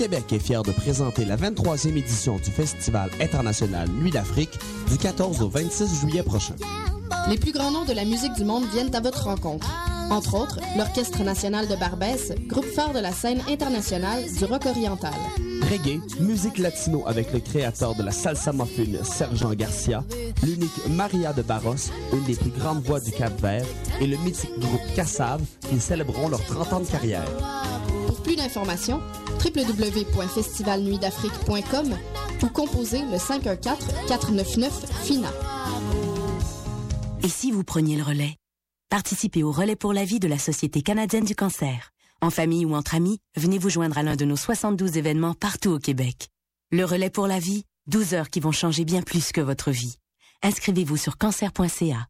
L'Auto-Québec est fier de présenter la 23e édition du Festival international Nuit d'Afrique du 14 au 26 juillet prochain. Les plus grands noms de la musique du monde viennent à votre rencontre. Entre autres, l'Orchestre national de Barbès, groupe phare de la scène internationale du rock oriental. Reggae, musique latino avec le créateur de la salsa muffin, Sergent Garcia, l'unique Maria de Barros, une des plus grandes voix du Cap-Vert, et le mythique groupe Cassav, qui célébreront leurs 30 ans de carrière. Pour plus d'informations, www.festivalnuitdafrique.com ou composez le 514-499-FINA. Et si vous preniez le relais? Participez au relais pour la vie de la Société canadienne du cancer. En famille ou entre amis, venez vous joindre à l'un de nos 72 événements partout au Québec. Le relais pour la vie, 12 heures qui vont changer bien plus que votre vie. Inscrivez-vous sur cancer.ca.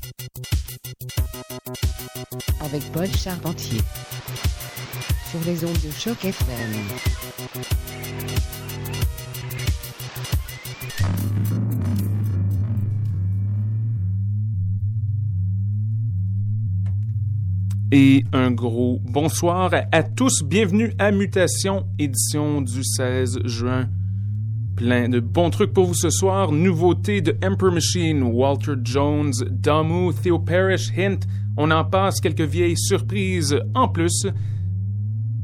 Paul Charpentier sur les ondes de choc FM. Et un gros bonsoir à tous. Bienvenue à Mutation, édition du 16 juin. Plein de bons trucs pour vous ce soir. Nouveautés de Emperor Machine, Walter Jones, Damu, Theo Parrish, Hint. On en passe quelques vieilles surprises en plus.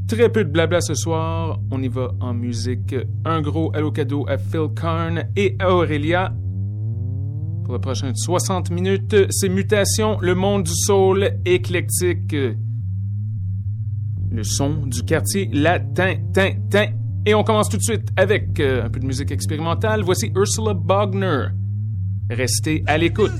Très peu de blabla ce soir. On y va en musique. Un gros hello cadeau à Phil Karn et à Aurélia. Pour les prochaines 60 minutes, c'est Mutation, le monde du soul éclectique. Le son du quartier latin, tin, tin. Et on commence tout de suite avec euh, un peu de musique expérimentale. Voici Ursula Bogner. Restez à l'écoute.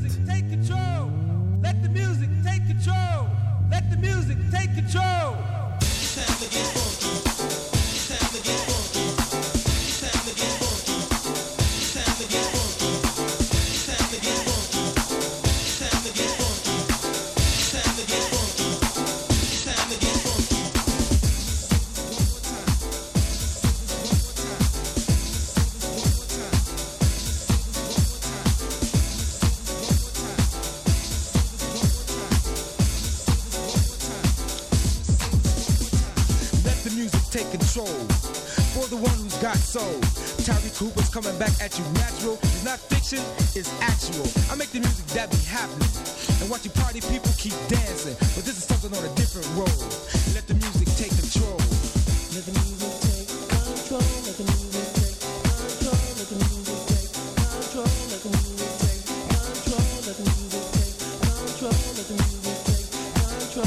Every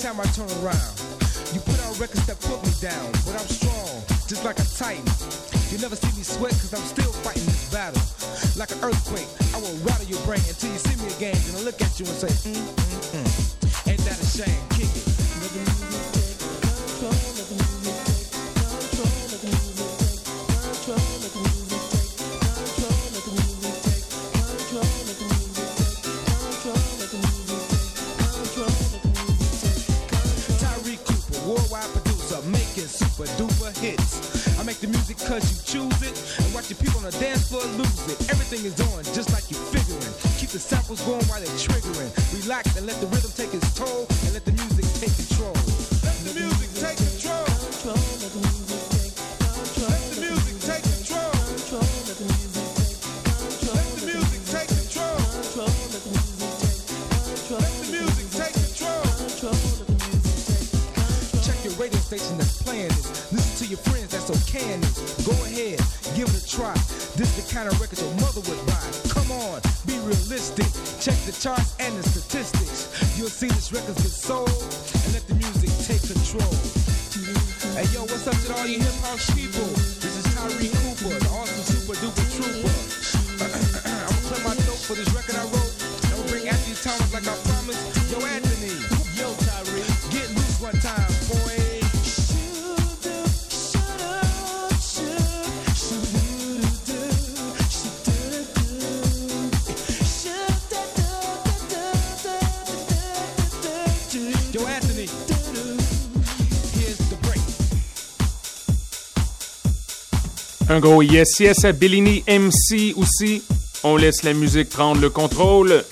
time I turn around, you put out records that put me down. But I'm strong, just like a titan. You never see me sweat cause I'm still fighting this battle. Like an earthquake, I will rattle your brain until you see me again. Then I look at you and say, mm, mm, mm. Ain't that a shame? Cause you choose it. And watch the people on the dance floor lose it. Everything is on just like you're figuring. Keep the samples going while they're triggering. Relax and let the rhythm record's Un gros yes yes à Bellini MC aussi. On laisse la musique prendre le contrôle.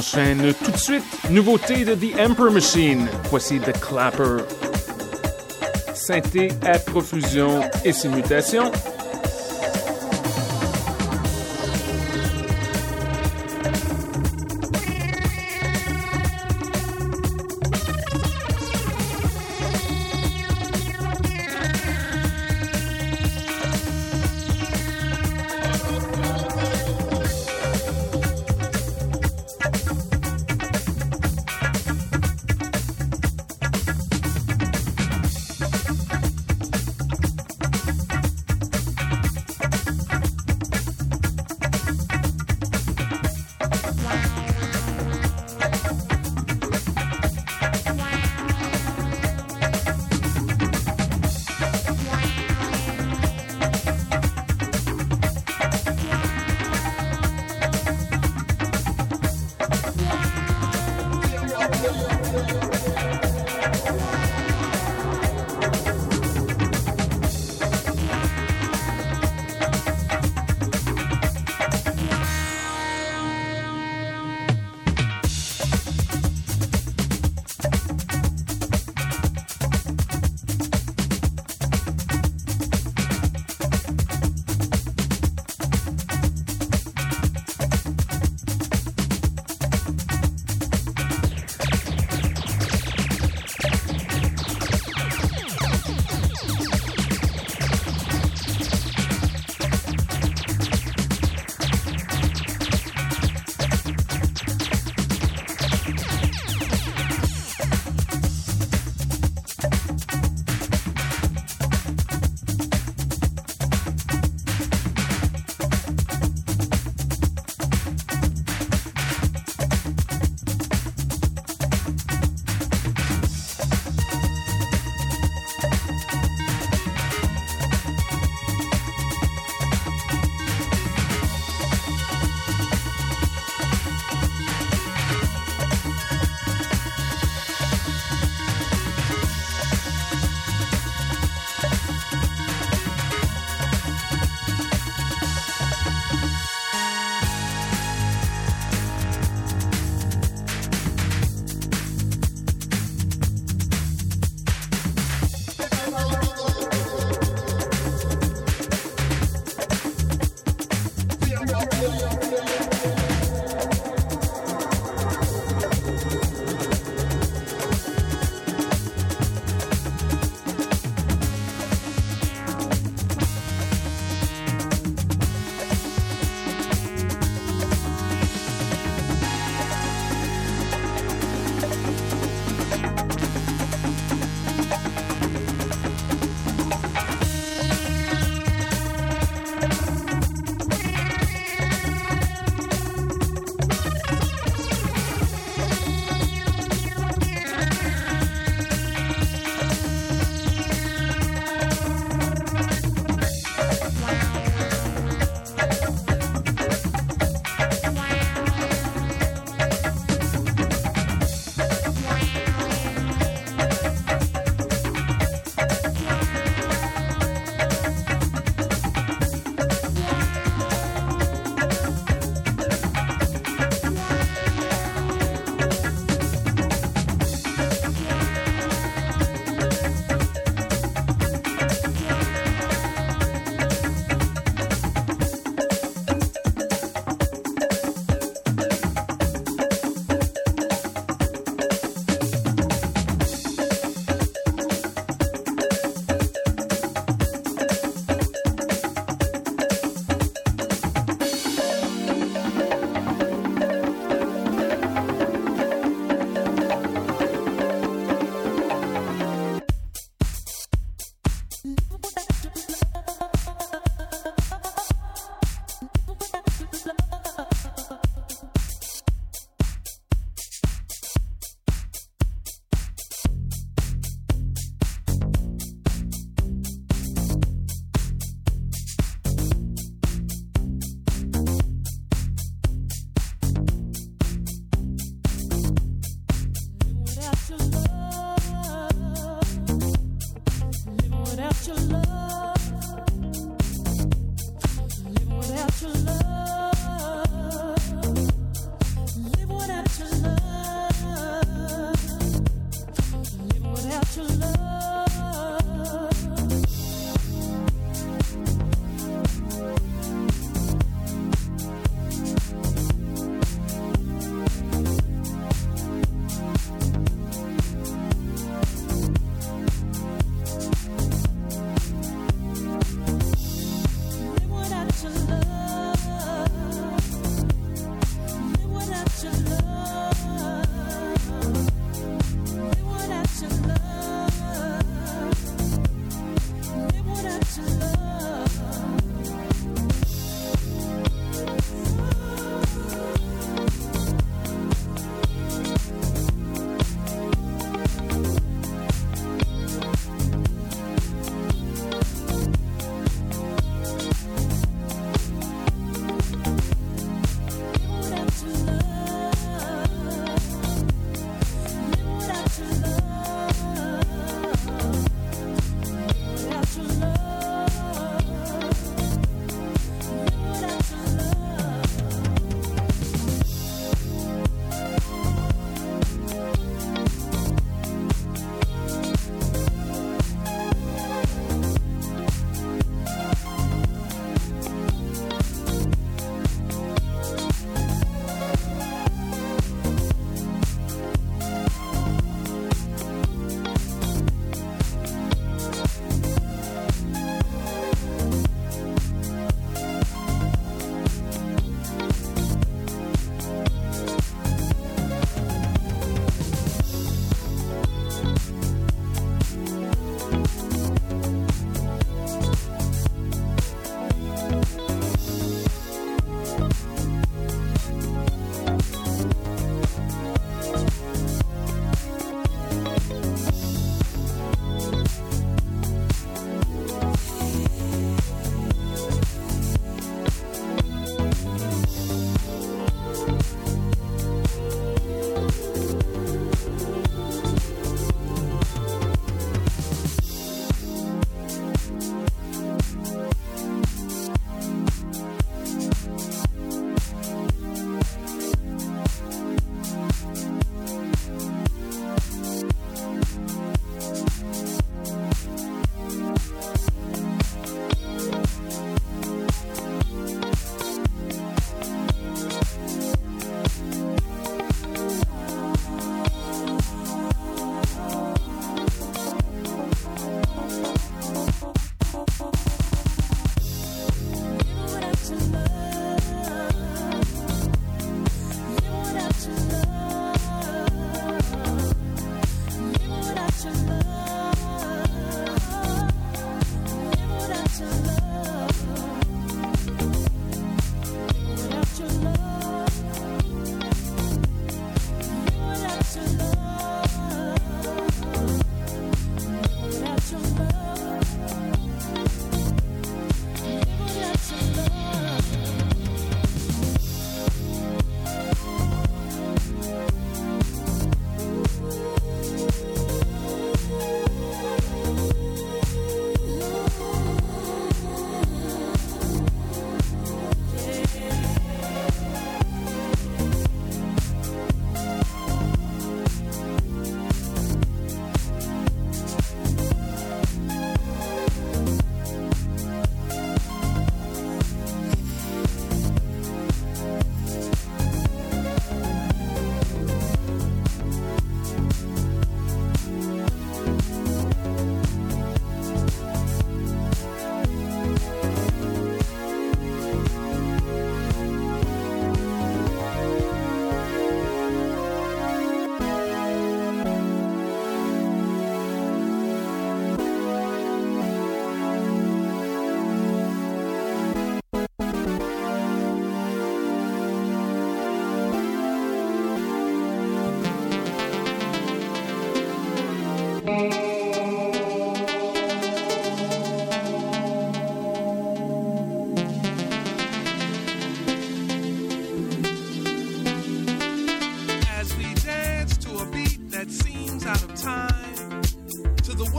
s'enchaîne tout de suite. Nouveauté de The Emperor Machine. Voici The Clapper. Synthé à profusion et ses mutations.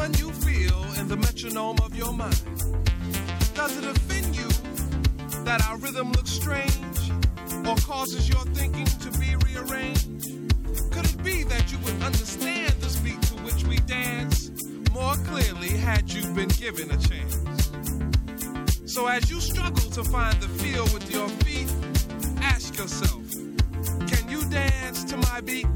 Can you feel in the metronome of your mind. Does it offend you that our rhythm looks strange or causes your thinking to be rearranged? Could it be that you would understand the beat to which we dance more clearly had you been given a chance? So as you struggle to find the feel with your feet, ask yourself, can you dance to my beat?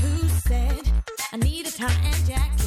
Who said I need a tie and jacket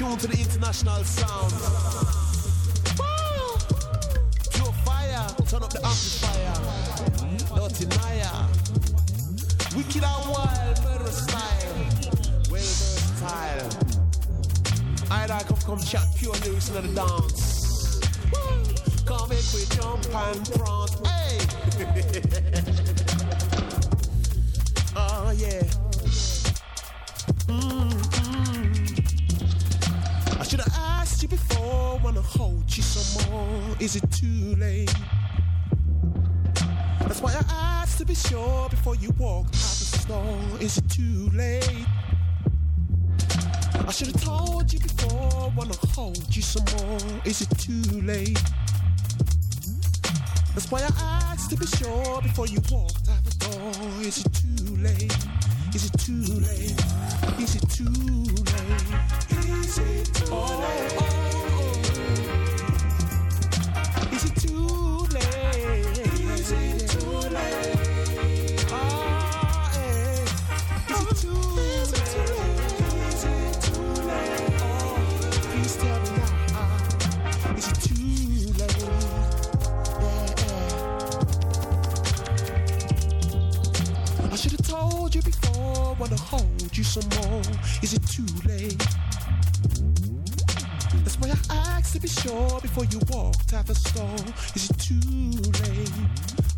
tuned to the international sound. To be sure before you walk out the store. Is it too late? I should have told you before, wanna hold you some more. Is it too late? That's why I asked to be sure before you walked out the door. Is it too late? Is it too late? Is it too late? Is it too late? Is hold you some more. Is it too late? That's why I asked to be sure before you walked out the store. Is it too late?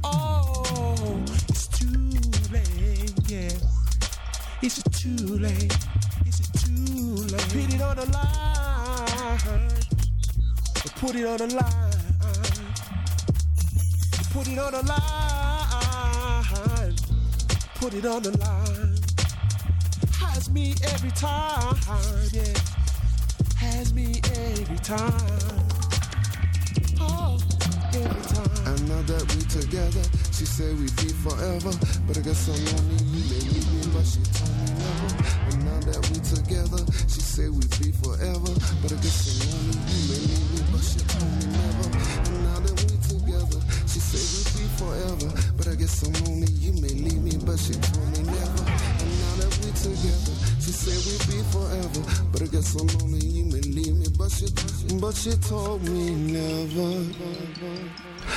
Oh, it's too late, yeah. Is it too late? Is it too late? Put it on the line. Put it on the line. Put it on the line. Put it on the line. Me every time, yeah. Has me every time. Oh, every time. And now that we together, she said we'd be forever. But I guess I'm lonely, you may leave me, but she told me never. And now that we together, she said we'd be forever. But I guess I'm lonely, you may leave me, but she told me never. Forever. But I guess I'm lonely, you may leave me, but she told me never. And now that we together, she said we'd be forever. But I guess I'm lonely, you may leave me, but she, but she told me never.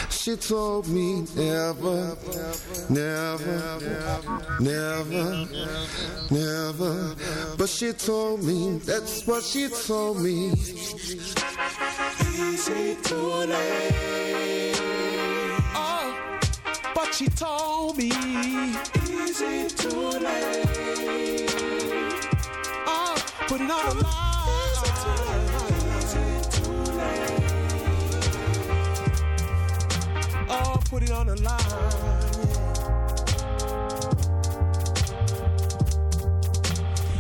She told me never, never, never, never. But she told me, that's what she told me. Late? Oh, but she told me. Is it too late? Oh, put it on the line. Is it too late? Oh, put it on the line. yeah.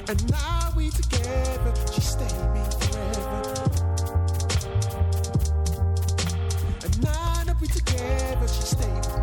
And now we together. She stayed me forever. And now that we together, she stayed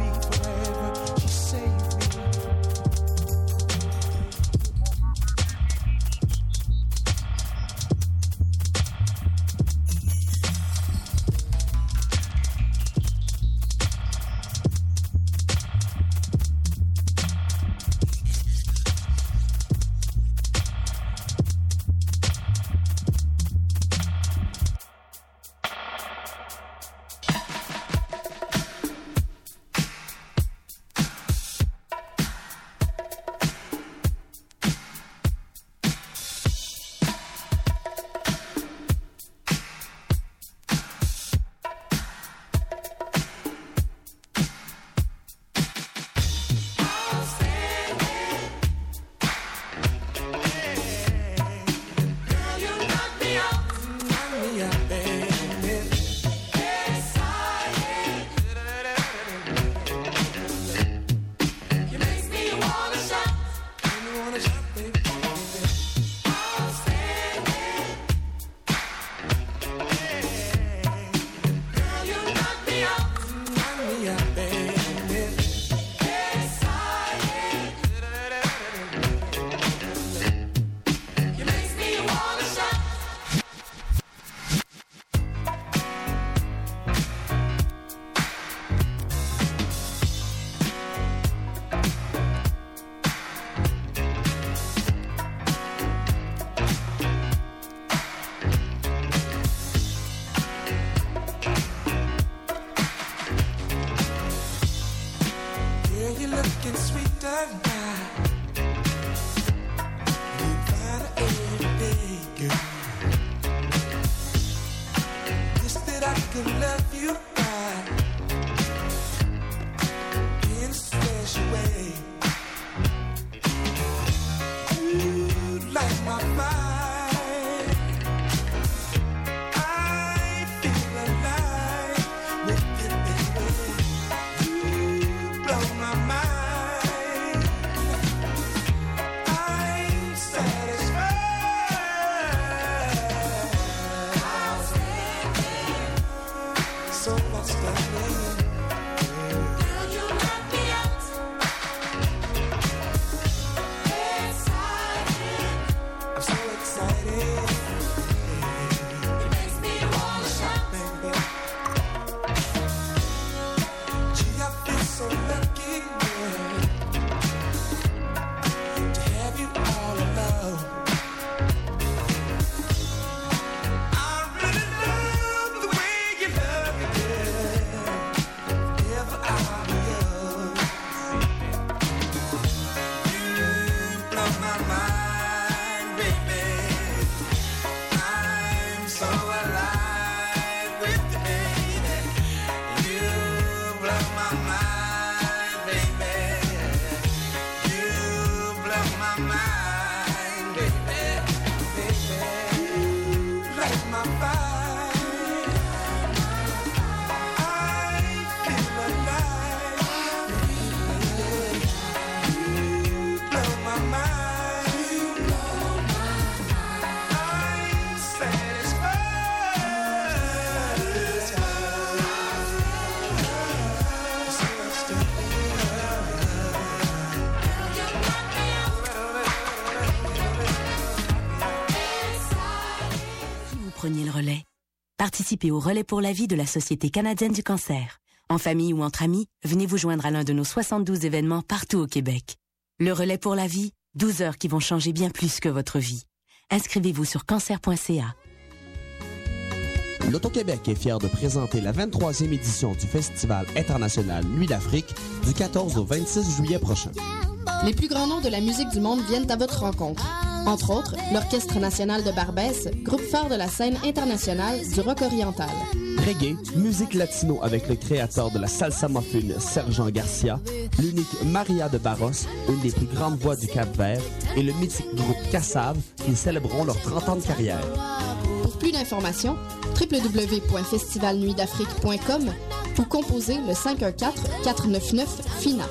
au relais pour la vie de la Société canadienne du cancer. En famille ou entre amis, venez vous joindre à l'un de nos 72 événements partout au Québec. Le relais pour la vie, 12 heures qui vont changer bien plus que votre vie. Inscrivez-vous sur cancer.ca. L'Auto-Québec est fier de présenter la 23e édition du Festival international Nuit d'Afrique du 14 au 26 juillet prochain. Les plus grands noms de la musique du monde viennent à votre rencontre. Entre autres, l'Orchestre national de Barbès, groupe phare de la scène internationale du rock oriental. Reggae, musique latino avec le créateur de la salsa muffin, Sergent Garcia, l'unique Maria de Barros, une des plus grandes voix du Cap-Vert, et le mythique groupe Cassav, qui célébreront leurs 30 ans de carrière. Pour plus d'informations, www.festivalnuitdafrique.com ou composez le 514-499-FINA.